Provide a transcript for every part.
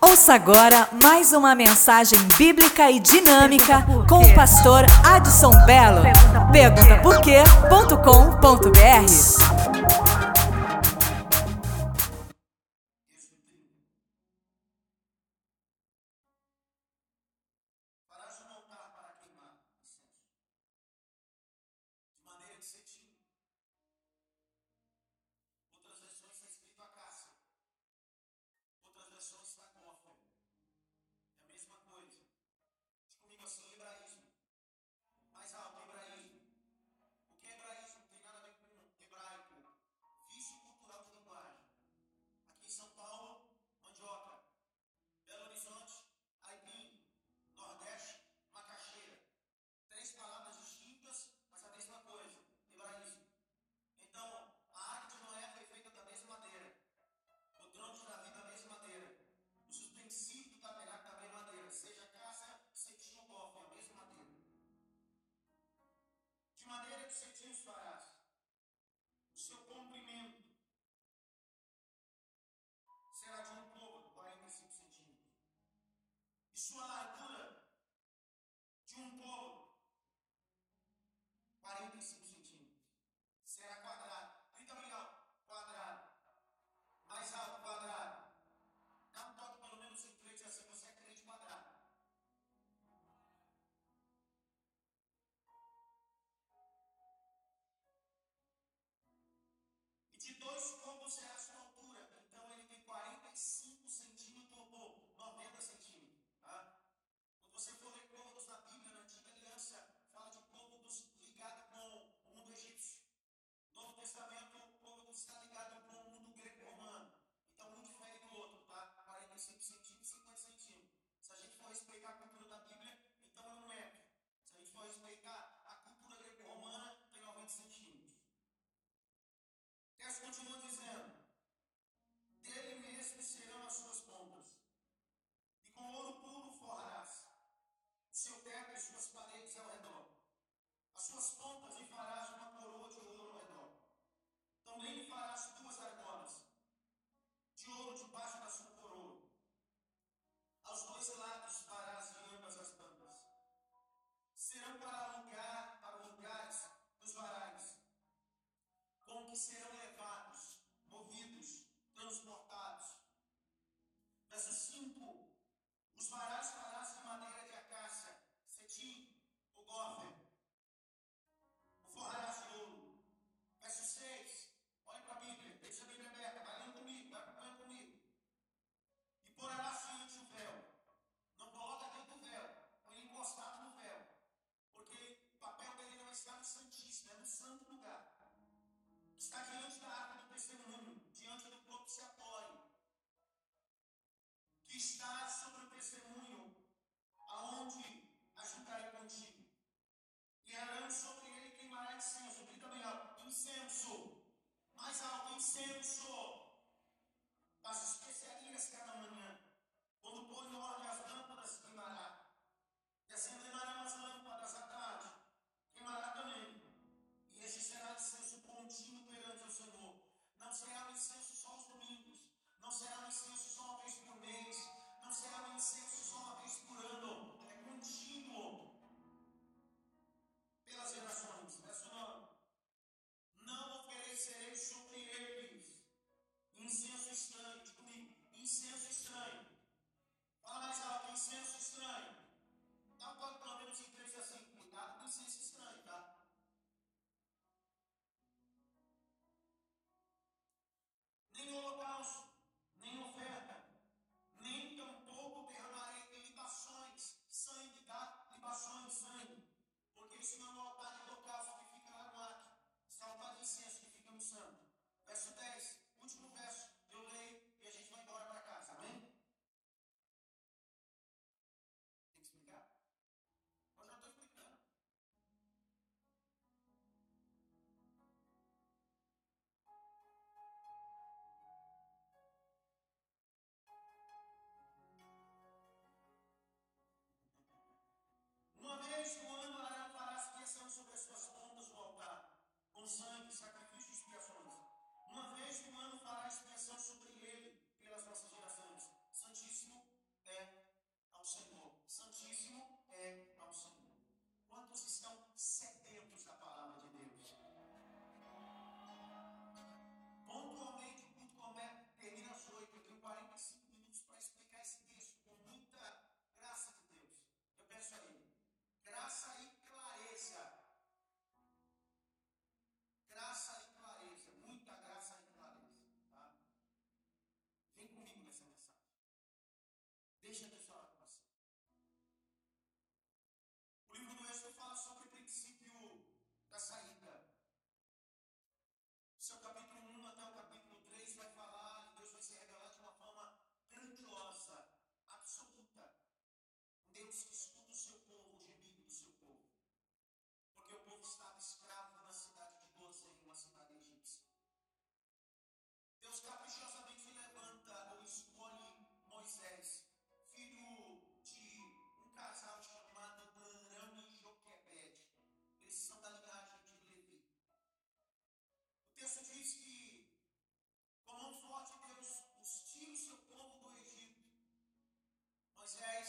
Ouça agora mais uma mensagem bíblica e dinâmica com o pastor Adson Belo. Pergunta por knows how está diante da arca do testemunho, diante do propiciatório, que está sobre o testemunho, aonde ajudarei contigo. E arando sobre ele queimará incenso. Grita bem alto, incenso. Mais alto, incenso. As especiarias cada manhã. your house vez do ano Arão fará expiação sobre as suas pontas do altar, com sangue, sacrifício e expiações. Uma vez do ano say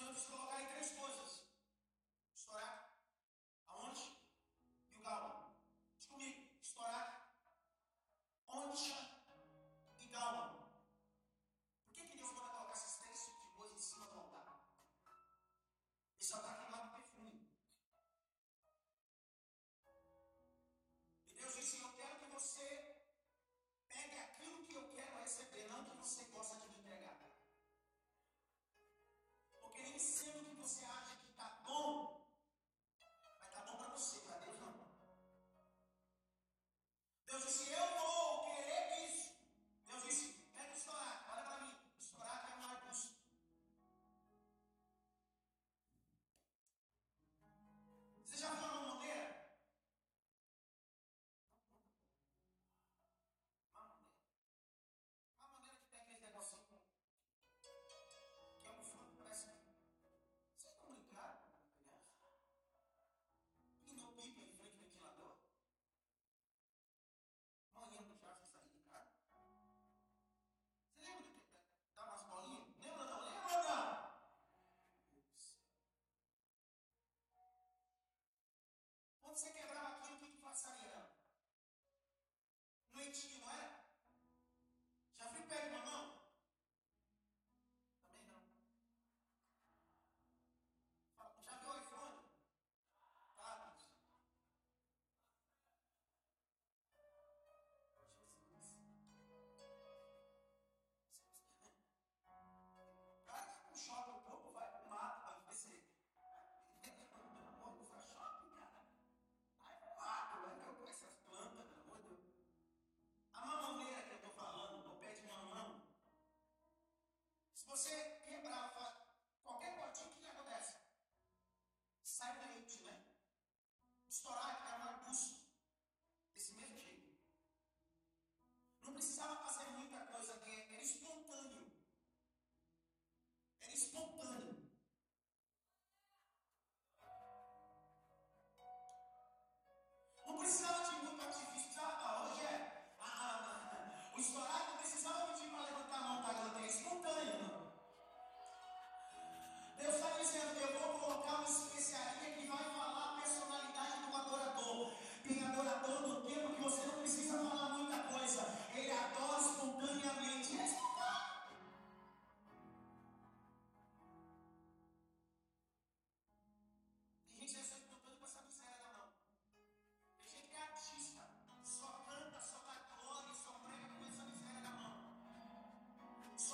Quis colocar aí três coisas: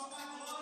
São Paulo.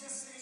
consciously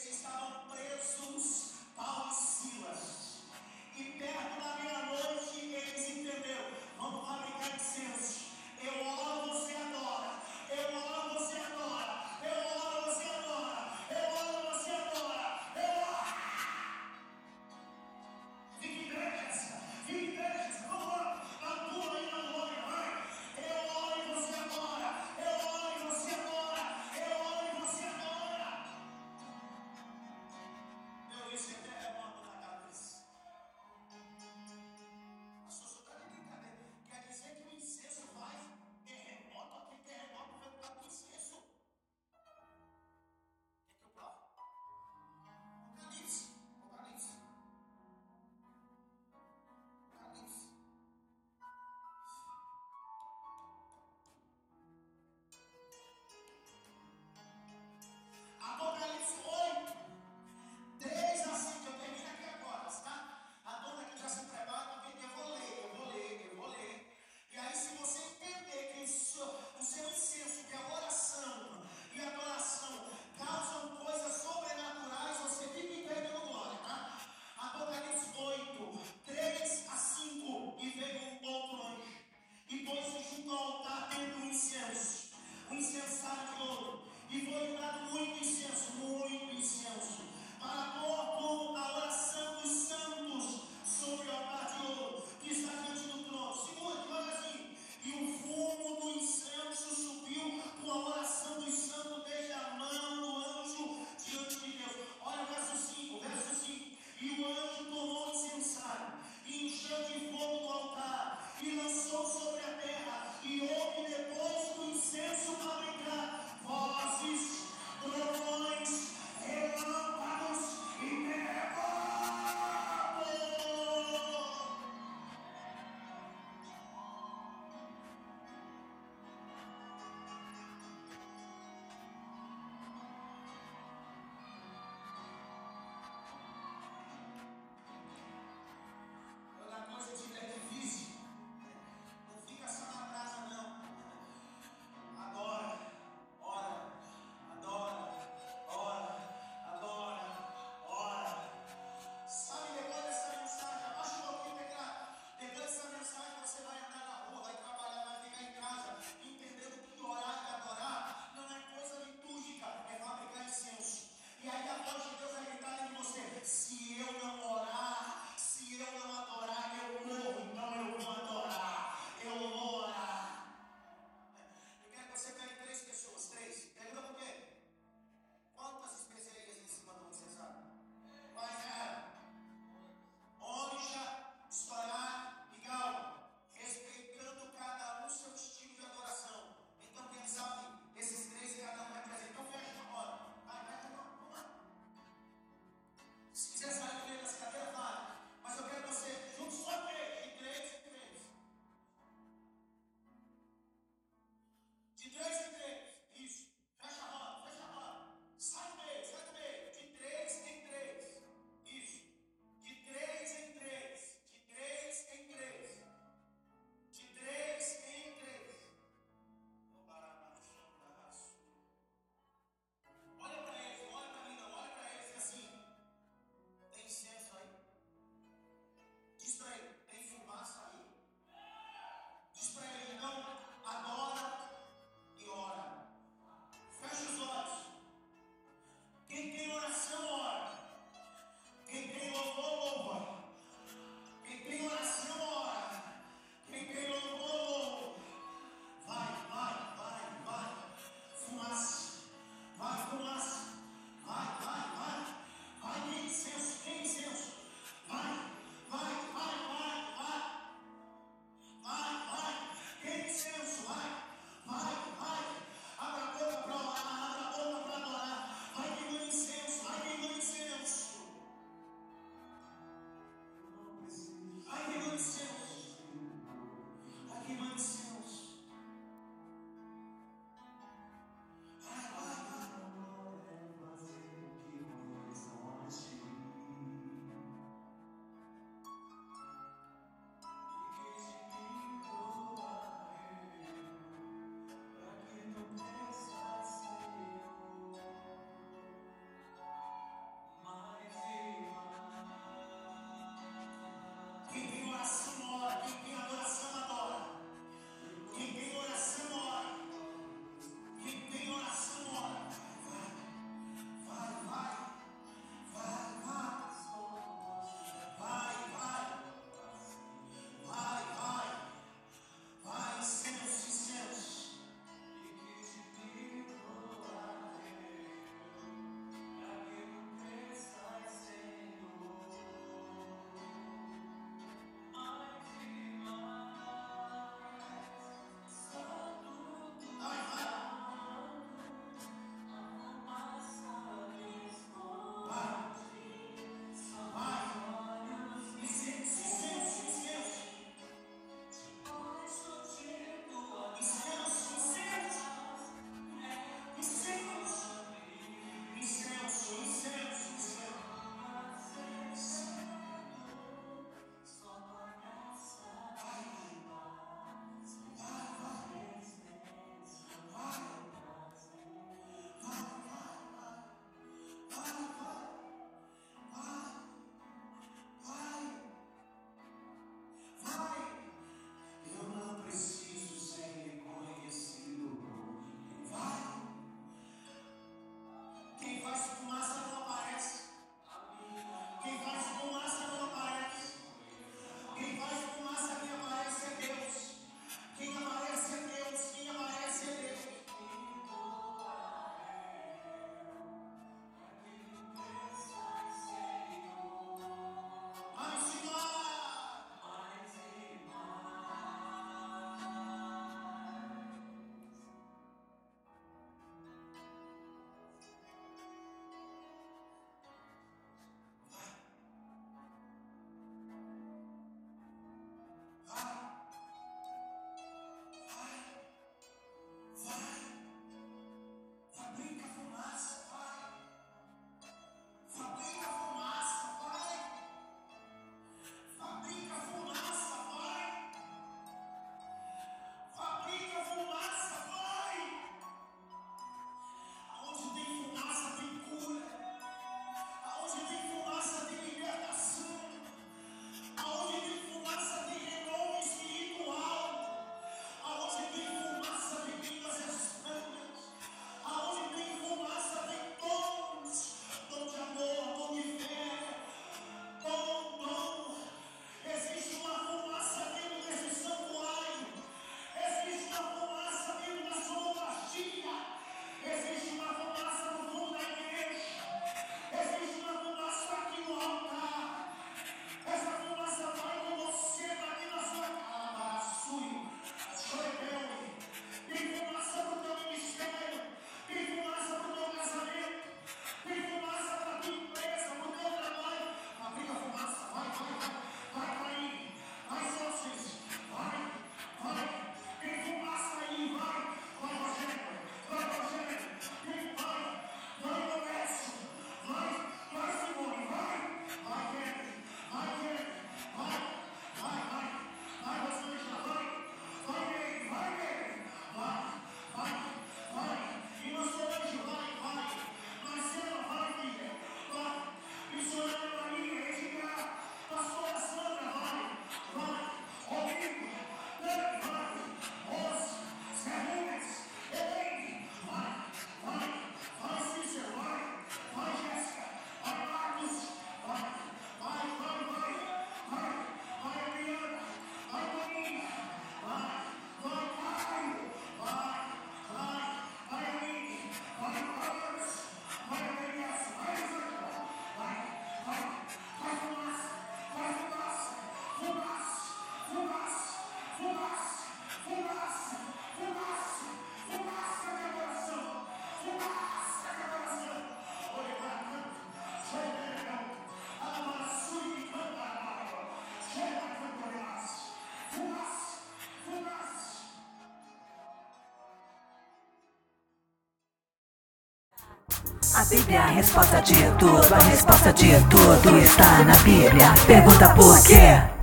Bíblia, a resposta de tudo, a resposta de tudo está na Bíblia. Pergunta por quê?